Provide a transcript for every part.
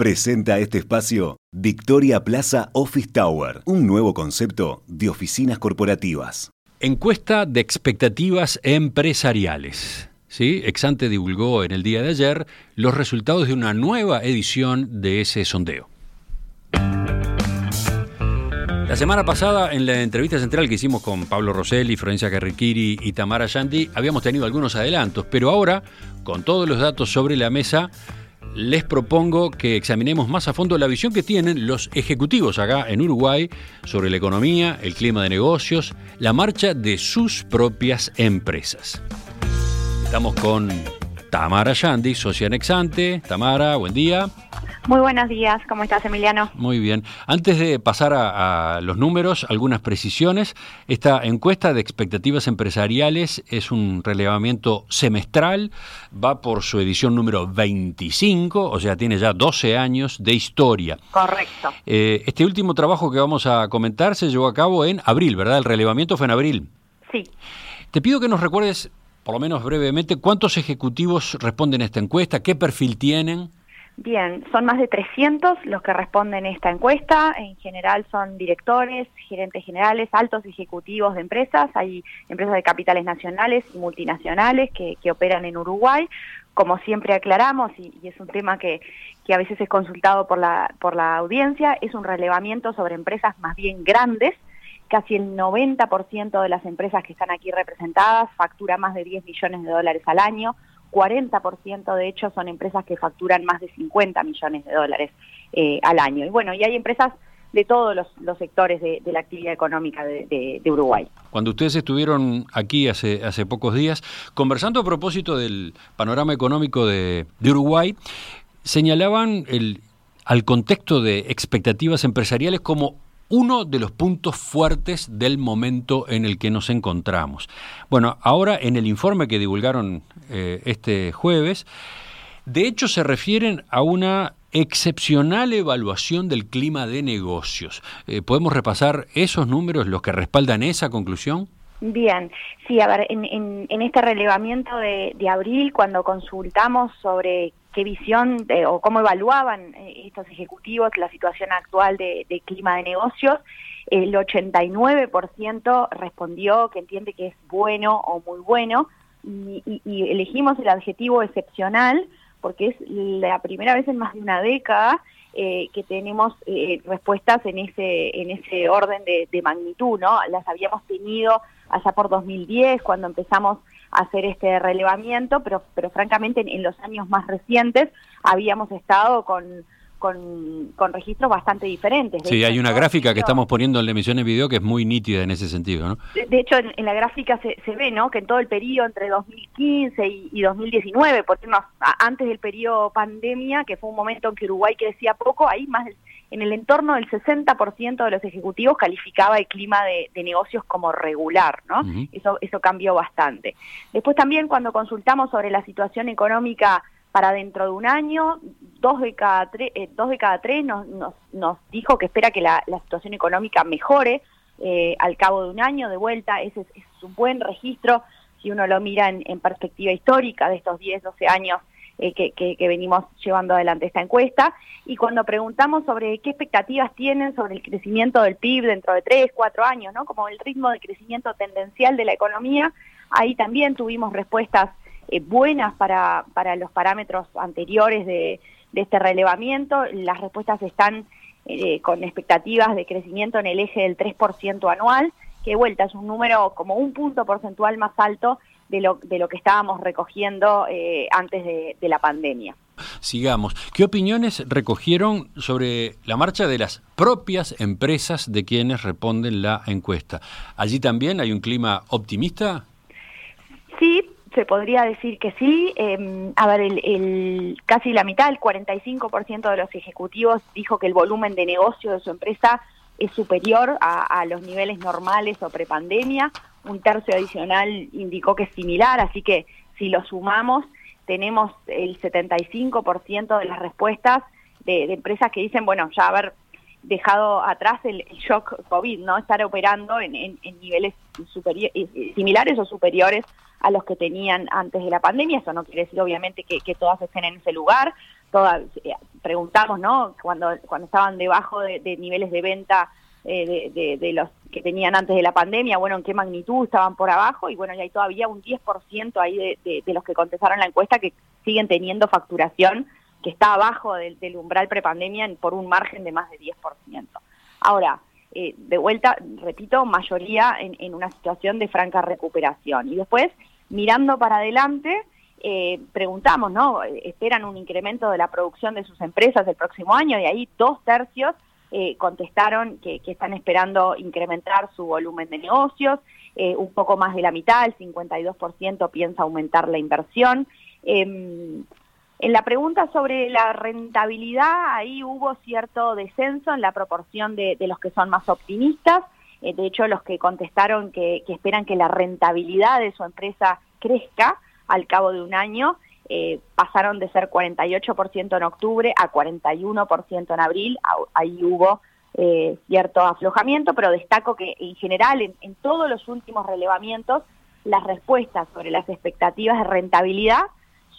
Presenta este espacio Victoria Plaza Office Tower, un nuevo concepto de oficinas corporativas. Encuesta de expectativas empresariales. ¿Sí? Exante divulgó en el día de ayer los resultados de una nueva edición de ese sondeo. La semana pasada, en la entrevista central que hicimos con Pablo Rosselli, Florencia Carriquiri y Tamara Yandi, habíamos tenido algunos adelantos, pero ahora, con todos los datos sobre la mesa, les propongo que examinemos más a fondo la visión que tienen los ejecutivos acá en Uruguay sobre la economía, el clima de negocios, la marcha de sus propias empresas. Estamos con Tamara Yandi, socia Nexante. Tamara, buen día. Muy buenos días, ¿cómo estás Emiliano? Muy bien. Antes de pasar a, los números, algunas precisiones. Esta encuesta de expectativas empresariales es un relevamiento semestral, va por su edición número 25, o sea, tiene ya 12 años de historia. Correcto. Eh, este último trabajo que vamos a comentar se llevó a cabo en abril, ¿verdad? El relevamiento fue en abril. Sí. Te pido que nos recuerdes, por lo menos brevemente, cuántos ejecutivos responden a esta encuesta, qué perfil tienen. Bien, son más de 300 los que responden esta encuesta. En general son directores, gerentes generales, altos ejecutivos de empresas. Hay empresas de capitales nacionales y multinacionales que, operan en Uruguay. Como siempre aclaramos, y, es un tema que, que, a veces es consultado por la, por la audiencia, es un relevamiento sobre empresas más bien grandes. Casi el 90% de las empresas que están aquí representadas factura más de 10 millones de dólares al año 40% de hecho son empresas que facturan más de 50 millones de dólares eh, al año. Y bueno, y hay empresas de todos los, sectores de, la actividad económica de, Uruguay. Cuando ustedes estuvieron aquí hace, hace pocos días, conversando a propósito del panorama económico de, Uruguay, señalaban el, al contexto de expectativas empresariales como uno de los puntos fuertes del momento en el que nos encontramos. Bueno, ahora en el informe que divulgaron eh, este jueves, de hecho se refieren a una excepcional evaluación del clima de negocios. Eh, ¿Podemos repasar esos números, los que respaldan esa conclusión? Bien, sí, a ver, en, este relevamiento de, abril, cuando consultamos sobre qué visión o cómo evaluaban eh, estos ejecutivos la situación actual de, clima de negocios, el 89% respondió que entiende que es bueno o muy bueno y, elegimos el adjetivo excepcional porque es la primera vez en más de una década eh, que tenemos eh, respuestas en ese en ese orden de, de magnitud, ¿no? Las habíamos tenido allá por 2010, cuando empezamos hacer este relevamiento, pero, pero francamente en, los años más recientes habíamos estado con, con, registros bastante diferentes. sí, hay una gráfica que estamos poniendo en la emisión de video que es muy nítida en ese sentido, ¿no? De, hecho, en, la gráfica se, se, ve, ¿no? Que en todo el periodo entre 2015 y, y 2019, porque antes del periodo pandemia, que fue un momento en que Uruguay crecía poco, ahí más del en el entorno del 60% de los ejecutivos calificaba el clima de, negocios como regular, ¿no? Eso, eso cambió bastante. Después también cuando consultamos sobre la situación económica para dentro de un año, dos de cada, tres, eh, dos de cada tres nos, nos, dijo que espera que la, situación económica mejore eh, al cabo de un año de vuelta. Ese es, un buen registro si uno lo mira en, en perspectiva histórica de estos 10, 12 años eh, que, venimos llevando adelante esta encuesta. Y cuando preguntamos sobre qué expectativas tienen sobre el crecimiento del PIB dentro de tres, cuatro años, ¿no? como el ritmo de crecimiento tendencial de la economía, ahí también tuvimos respuestas eh, buenas para, para los parámetros anteriores de, este relevamiento. Las respuestas están eh, con expectativas de crecimiento en el eje del 3% anual, que vuelta es un número como un punto porcentual más alto de lo, de lo que estábamos recogiendo eh, antes de, la pandemia. Sigamos. ¿Qué opiniones recogieron sobre la marcha de las propias empresas de quienes responden la encuesta? ¿Allí también hay un clima optimista? Sí, se podría decir que sí. Em, a ver, el, casi la mitad, el 45% de los ejecutivos dijo que el volumen de negocio de su empresa es superior a, a los niveles normales o prepandemia un tercio adicional indicó que es similar, así que si lo sumamos, tenemos el 75% de las respuestas de, empresas que dicen, bueno, ya haber dejado atrás el, shock COVID, ¿no? Estar operando en, niveles eh, similares o superiores a los que tenían antes de la pandemia. Eso no quiere decir, obviamente, que, todas estén en ese lugar, todas, preguntamos, ¿no? Cuando, cuando estaban debajo de, niveles de venta de, de, los que tenían antes de la pandemia, bueno, en qué magnitud estaban por abajo, y bueno, ya hay todavía un 10% ahí de, los que contestaron la encuesta que siguen teniendo facturación que está abajo del, del umbral prepandemia por un margen de más de 10%. Ahora, eh, de vuelta, repito, mayoría en, en, una situación de franca recuperación. Y después, mirando para adelante, eh, preguntamos, ¿no? ¿Esperan un incremento de la producción de sus empresas el próximo año? Y ahí dos tercios eh, contestaron que, que, están esperando incrementar su volumen de negocios, un poco más de la mitad, el 52% piensa aumentar la inversión. Em, en la pregunta sobre la rentabilidad, ahí hubo cierto descenso en la proporción de, los que son más optimistas. Eh, de hecho, los que contestaron que, esperan que la rentabilidad de su empresa crezca al cabo de un año, eh, pasaron de ser 48% en octubre a 41% en abril. Ahí hubo eh, cierto aflojamiento, pero destaco que en general, en, en todos los últimos relevamientos, las respuestas sobre las expectativas de rentabilidad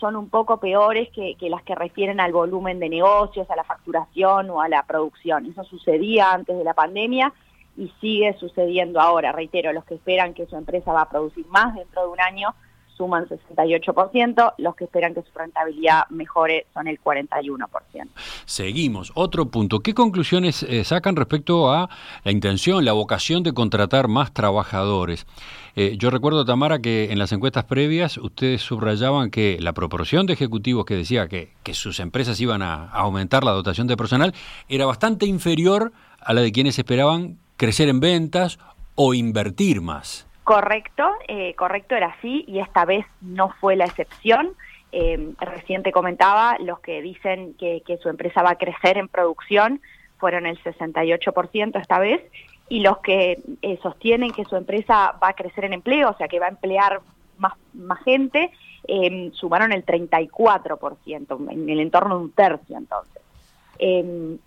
son un poco peores que, las que refieren al volumen de negocios, a la facturación o a la producción. Eso sucedía antes de la pandemia y sigue sucediendo ahora. Reitero, los que esperan que su empresa va a producir más dentro de un año suman 68%, los que esperan que su rentabilidad mejore son el 41%. Seguimos. Otro punto. ¿Qué conclusiones eh, sacan respecto a la intención, la vocación de contratar más trabajadores? Eh, yo recuerdo, Tamara, que en las encuestas previas ustedes subrayaban que la proporción de ejecutivos que decía que, que sus empresas iban a aumentar la dotación de personal era bastante inferior a la de quienes esperaban crecer en ventas o invertir más. Correcto, eh, correcto era así y esta vez no fue la excepción. Eh, recién comentaba, los que dicen que, su empresa va a crecer en producción fueron el 68% esta vez y los que eh, sostienen que su empresa va a crecer en empleo, o sea que va a emplear más, más gente, eh, sumaron el 34%, en el entorno de un tercio entonces.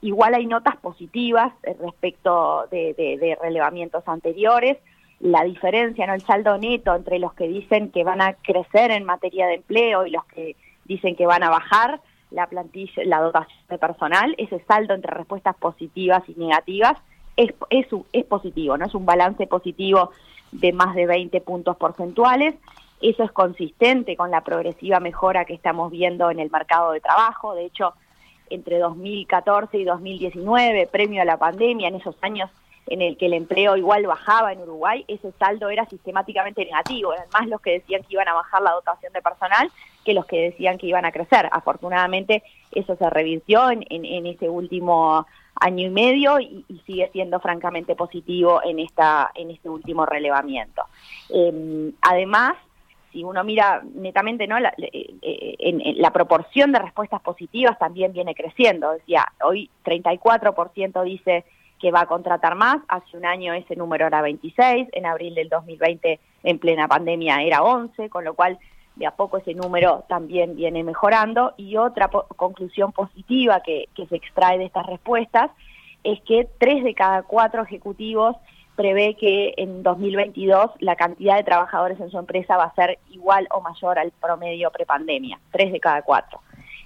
igual hay notas positivas respecto de, de relevamientos anteriores la diferencia, ¿no? El saldo neto entre los que dicen que van a crecer en materia de empleo y los que dicen que van a bajar la plantilla, la dotación de personal, ese saldo entre respuestas positivas y negativas es, es, es positivo, ¿no? Es un balance positivo de más de 20 puntos porcentuales. Eso es consistente con la progresiva mejora que estamos viendo en el mercado de trabajo. De hecho, entre 2014 y 2019, premio a la pandemia, en esos años en el que el empleo igual bajaba en Uruguay, ese saldo era sistemáticamente negativo. Eran más los que decían que iban a bajar la dotación de personal que los que decían que iban a crecer. Afortunadamente eso se revirtió en, en, ese último año y medio y, sigue siendo francamente positivo en, esta, en este último relevamiento. Em, además, si uno mira netamente, ¿no? La, eh, eh, en, la proporción de respuestas positivas también viene creciendo. Decía, hoy 34% dice que va a contratar más. Hace un año ese número era 26, en abril del 2020 en plena pandemia era 11, con lo cual de a poco ese número también viene mejorando. Y otra conclusión positiva que, que se extrae de estas respuestas es que tres de cada cuatro ejecutivos prevé que en 2022 la cantidad de trabajadores en su empresa va a ser igual o mayor al promedio prepandemia, tres de cada cuatro.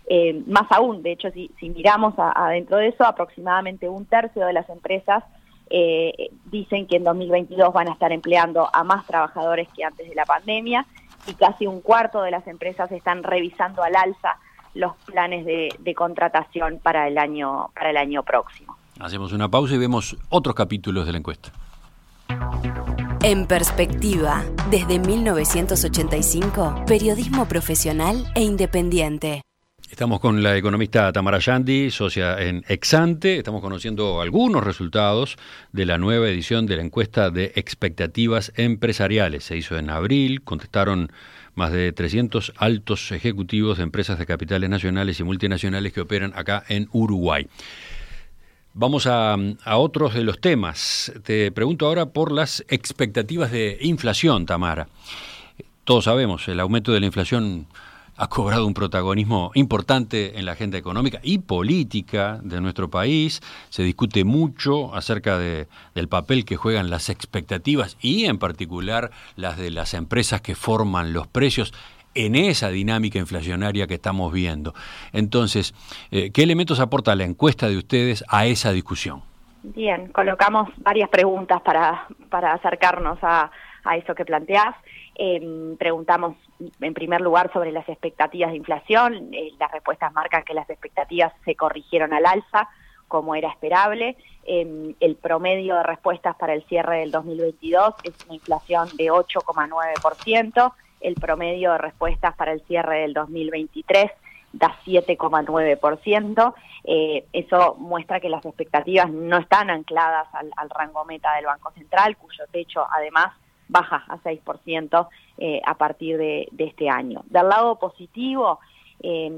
Eh, más aún, de hecho, si, miramos adentro de eso, aproximadamente un tercio de las empresas eh, dicen que en 2022 van a estar empleando a más trabajadores que antes de la pandemia y casi un cuarto de las empresas están revisando al alza los planes de, de contratación para el año para el año próximo. Hacemos una pausa y vemos otros capítulos de la encuesta. En perspectiva, desde 1985, periodismo profesional e independiente. Estamos con la economista Tamara Yandi, socia en Exante. Estamos conociendo algunos resultados de la nueva edición de la encuesta de expectativas empresariales. Se hizo en abril, contestaron más de 300 altos ejecutivos de empresas de capitales nacionales y multinacionales que operan acá en Uruguay. Vamos a, a, otros de los temas. Te pregunto ahora por las expectativas de inflación, Tamara. Todos sabemos, el aumento de la inflación ha cobrado un protagonismo importante en la agenda económica y política de nuestro país. Se discute mucho acerca de, del papel que juegan las expectativas y en particular las de las empresas que forman los precios en esa dinámica inflacionaria que estamos viendo. Entonces, eh, ¿qué elementos aporta la encuesta de ustedes a esa discusión? Bien, colocamos varias preguntas para, para acercarnos a, a eso que planteás. Em, preguntamos en primer lugar sobre las expectativas de inflación. Eh, las respuestas marcan que las expectativas se corrigieron al alza, como era esperable. Em, el promedio de respuestas para el cierre del 2022 es una inflación de 8,9%. El promedio de respuestas para el cierre del 2023 da 7,9%. Eh, eso muestra que las expectativas no están ancladas al rango meta del Banco Central, cuyo techo además baja a 6% eh, a partir de, este año. Del lado positivo, eh,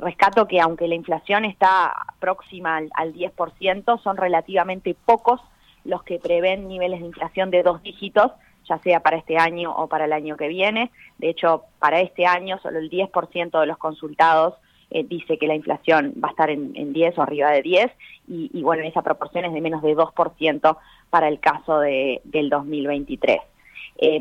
rescato que aunque la inflación está próxima al, al 10%, son relativamente pocos los que prevén niveles de inflación de dos dígitos, ya sea para este año o para el año que viene. De hecho, para este año solo el 10% de los consultados eh, dice que la inflación va a estar en, en 10 o arriba de 10 y, y, bueno, esa proporción es de menos de 2% para el caso de, del 2023. Eh,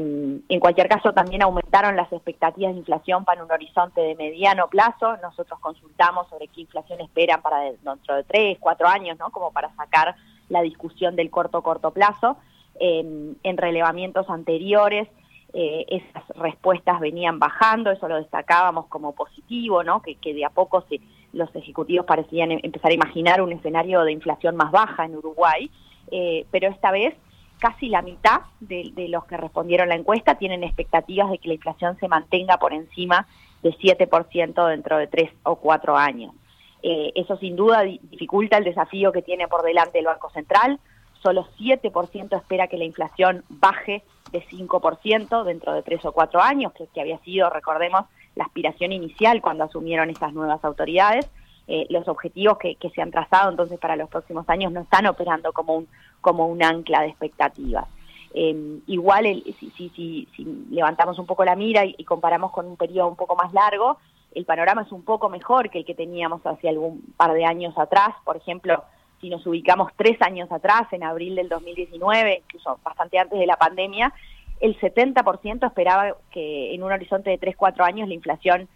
en cualquier caso, también aumentaron las expectativas de inflación para un horizonte de mediano plazo. Nosotros consultamos sobre qué inflación esperan para dentro de tres, cuatro años, ¿no? Como para sacar la discusión del corto-corto plazo. Eh, en relevamientos anteriores, eh, esas respuestas venían bajando, eso lo destacábamos como positivo, ¿no? que, que de a poco se, los ejecutivos parecían empezar a imaginar un escenario de inflación más baja en Uruguay, eh, pero esta vez casi la mitad de, los que respondieron la encuesta tienen expectativas de que la inflación se mantenga por encima de 7% dentro de tres o cuatro años. Eh, eso sin duda dificulta el desafío que tiene por delante el Banco Central, solo 7% espera que la inflación baje de 5% dentro de tres o cuatro años, que, que, había sido, recordemos, la aspiración inicial cuando asumieron esas nuevas autoridades. Eh, los objetivos que, se han trazado entonces para los próximos años no están operando como un, como un ancla de expectativas. Eh, igual, el, si, levantamos un poco la mira y, y comparamos con un periodo un poco más largo, el panorama es un poco mejor que el que teníamos hace algún par de años atrás. Por ejemplo, si nos ubicamos tres años atrás, en abril del 2019, incluso bastante antes de la pandemia, el 70% esperaba que en un horizonte de 3-4 años la inflación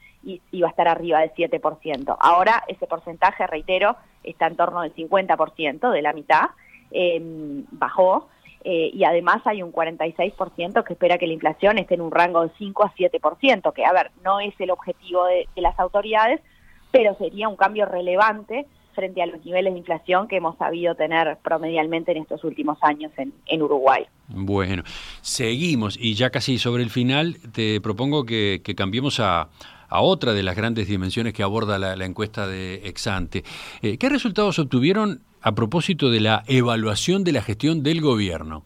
iba a estar arriba del 7%. Ahora ese porcentaje, reitero, está en torno del 50%, de la mitad, eh, bajó, eh, y además hay un 46% que espera que la inflación esté en un rango de 5 a 7%, que a ver, no es el objetivo de, las autoridades, pero sería un cambio relevante frente a los niveles de inflación que hemos sabido tener promedialmente en estos últimos años en, en, Uruguay. Bueno, seguimos y ya casi sobre el final te propongo que cambiemos a, a, otra de las grandes dimensiones que aborda la, encuesta de Exante. Eh, ¿Qué resultados obtuvieron a propósito de la evaluación de la gestión del gobierno?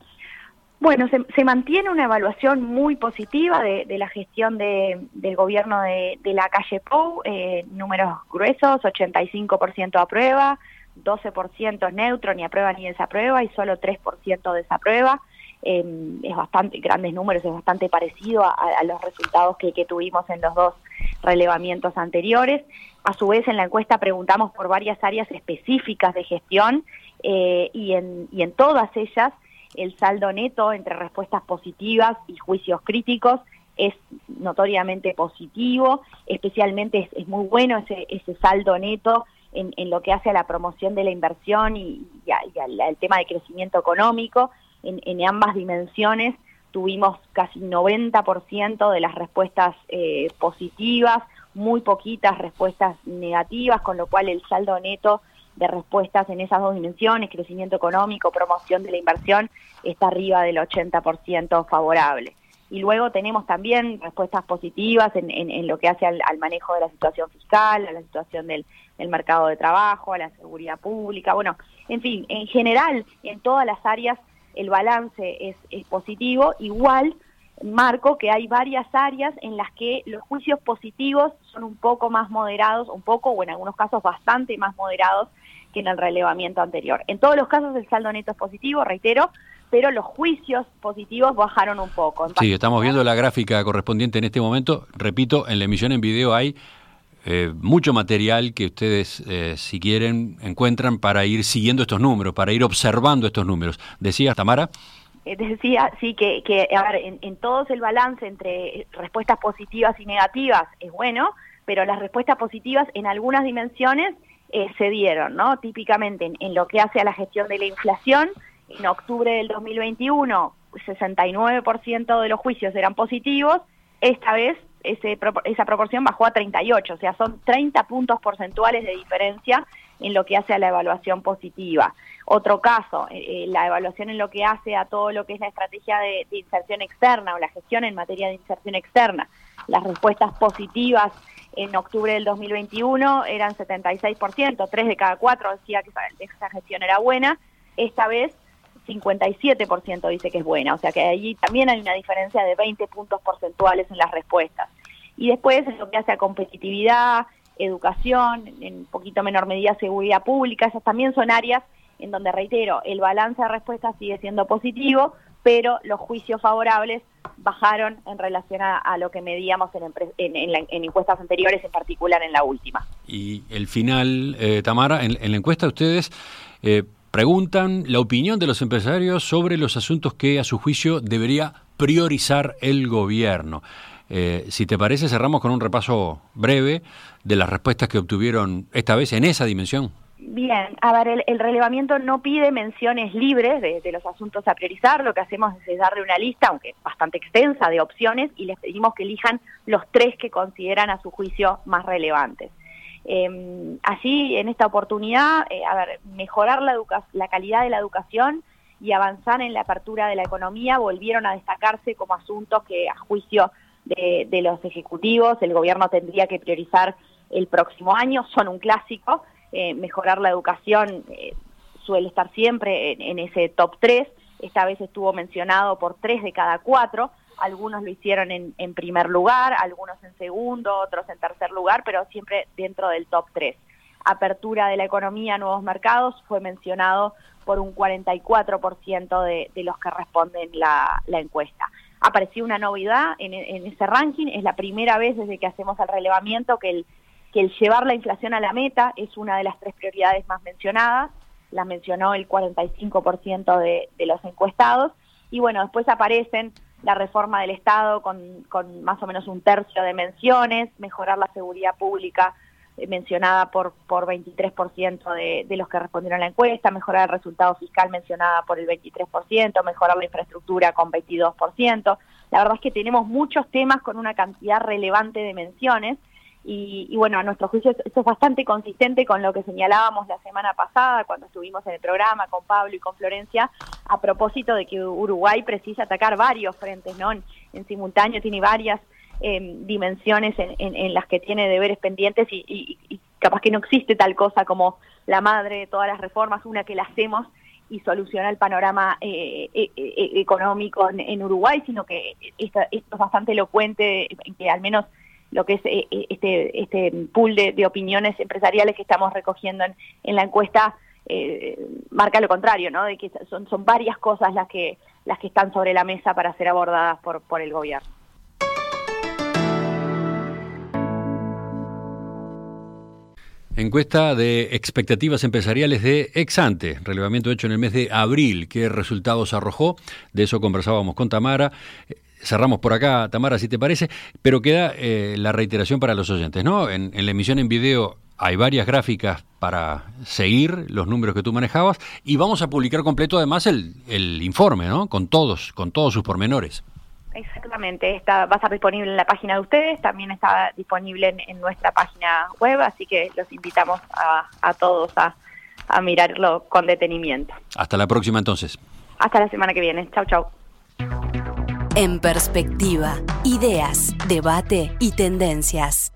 Bueno, se, se, mantiene una evaluación muy positiva de, de la gestión de, del gobierno de, de, la calle Pou, eh, números gruesos, 85% aprueba, 12% es neutro, ni aprueba ni desaprueba, y solo 3% desaprueba. Eh, es bastante, grandes números, es bastante parecido a, los resultados que, tuvimos en los dos relevamientos anteriores. A su vez, en la encuesta preguntamos por varias áreas específicas de gestión eh, y, en, y en todas ellas el saldo neto entre respuestas positivas y juicios críticos es notoriamente positivo, especialmente es, muy bueno ese, ese saldo neto en, lo que hace a la promoción de la inversión y, al, tema de crecimiento económico. En, en, ambas dimensiones tuvimos casi 90% de las respuestas eh, positivas, muy poquitas respuestas negativas, con lo cual el saldo neto de respuestas en esas dos dimensiones, crecimiento económico, promoción de la inversión, está arriba del 80% favorable. Y luego tenemos también respuestas positivas en, lo que hace al, al, manejo de la situación fiscal, a la situación del, del, mercado de trabajo, a la seguridad pública, bueno, en fin, en general, en todas las áreas el balance es, positivo, igual marco que hay varias áreas en las que los juicios positivos son un poco más moderados, un poco o en algunos casos bastante más moderados que en el relevamiento anterior. En todos los casos el saldo neto es positivo, reitero, pero los juicios positivos bajaron un poco. Sí, estamos viendo la gráfica correspondiente en este momento. Repito, en la emisión en video hay eh, mucho material que ustedes, eh, si quieren, encuentran para ir siguiendo estos números, para ir observando estos números. Decía Tamara. eh, decía, sí, que, a ver, en, todos el balance entre respuestas positivas y negativas es bueno, pero las respuestas positivas en algunas dimensiones eh, se dieron, ¿no? Típicamente en, lo que hace a la gestión de la inflación, en octubre del 2021, 69% de los juicios eran positivos, esta vez ese, esa proporción bajó a 38, o sea, son 30 puntos porcentuales de diferencia en lo que hace a la evaluación positiva. Otro caso, eh, eh, la evaluación en lo que hace a todo lo que es la estrategia de, inserción externa o la gestión en materia de inserción externa. Las respuestas positivas en octubre del 2021 eran 76%, 3 de cada 4 decía que esa gestión era buena, esta vez 57% dice que es buena, o sea que allí también hay una diferencia de 20 puntos porcentuales en las respuestas. Y después en lo que hace a competitividad, educación, en poquito menor medida seguridad pública, esas también son áreas en donde, reitero, el balance de respuestas sigue siendo positivo, pero los juicios favorables bajaron en relación a, lo que medíamos en, en, encuestas anteriores, en particular en la última. Y el final, eh, Tamara, en, la encuesta ustedes eh, preguntan la opinión de los empresarios sobre los asuntos que a su juicio debería priorizar el gobierno. Eh, si te parece, cerramos con un repaso breve de las respuestas que obtuvieron esta vez en esa dimensión. Bien, a ver, el, relevamiento no pide menciones libres de, los asuntos a priorizar, lo que hacemos es darle una lista, aunque bastante extensa, de opciones y les pedimos que elijan los tres que consideran a su juicio más relevantes. Eh, así, en esta oportunidad, eh, a ver, mejorar la, la calidad de la educación y avanzar en la apertura de la economía volvieron a destacarse como asuntos que a juicio de, los ejecutivos el gobierno tendría que priorizar el próximo año, son un clásico, eh, mejorar la educación eh, suele estar siempre en, ese top 3, esta vez estuvo mencionado por 3 de cada 4, algunos lo hicieron en, en, primer lugar, algunos en segundo, otros en tercer lugar, pero siempre dentro del top 3. Apertura de la economía a nuevos mercados fue mencionado por un 44% de, de los que responden la, encuesta apareció una novedad en, ese ranking, es la primera vez desde que hacemos el relevamiento que el, que el llevar la inflación a la meta es una de las tres prioridades más mencionadas, la mencionó el 45% de, de los encuestados, y bueno, después aparecen la reforma del Estado con, con más o menos un tercio de menciones, mejorar la seguridad pública eh, mencionada por, por 23% de, de los que respondieron a la encuesta, mejorar el resultado fiscal mencionada por el 23%, mejorar la infraestructura con 22%. La verdad es que tenemos muchos temas con una cantidad relevante de menciones y, bueno, a nuestro juicio esto es bastante consistente con lo que señalábamos la semana pasada cuando estuvimos en el programa con Pablo y con Florencia a propósito de que Uruguay precisa atacar varios frentes, ¿no? en simultáneo tiene varias Em, dimensiones en, las que tiene deberes pendientes y, capaz que no existe tal cosa como la madre de todas las reformas, una que la hacemos y soluciona el panorama eh, eh, eh, económico en, Uruguay, sino que esto, es bastante elocuente en que al menos lo que es este, este pool de, opiniones empresariales que estamos recogiendo en, la encuesta marca lo contrario, ¿no? De que son, son varias cosas las que las que están sobre la mesa para ser abordadas por, por el gobierno. Encuesta de expectativas empresariales de Exante, relevamiento hecho en el mes de abril. ¿Qué resultados arrojó? De eso conversábamos con Tamara. Eh, cerramos por acá, Tamara, si te parece, pero queda eh, la reiteración para los oyentes, ¿no? En, la emisión en video hay varias gráficas para seguir los números que tú manejabas y vamos a publicar completo además el, el informe, ¿no? Con todos, con todos sus pormenores. Exactamente, está, va a estar disponible en la página de ustedes, también está disponible en, nuestra página web, así que los invitamos a, todos a, a mirarlo con detenimiento. Hasta la próxima entonces. Hasta la semana que viene. Chau, chau. En perspectiva, ideas, debate y tendencias.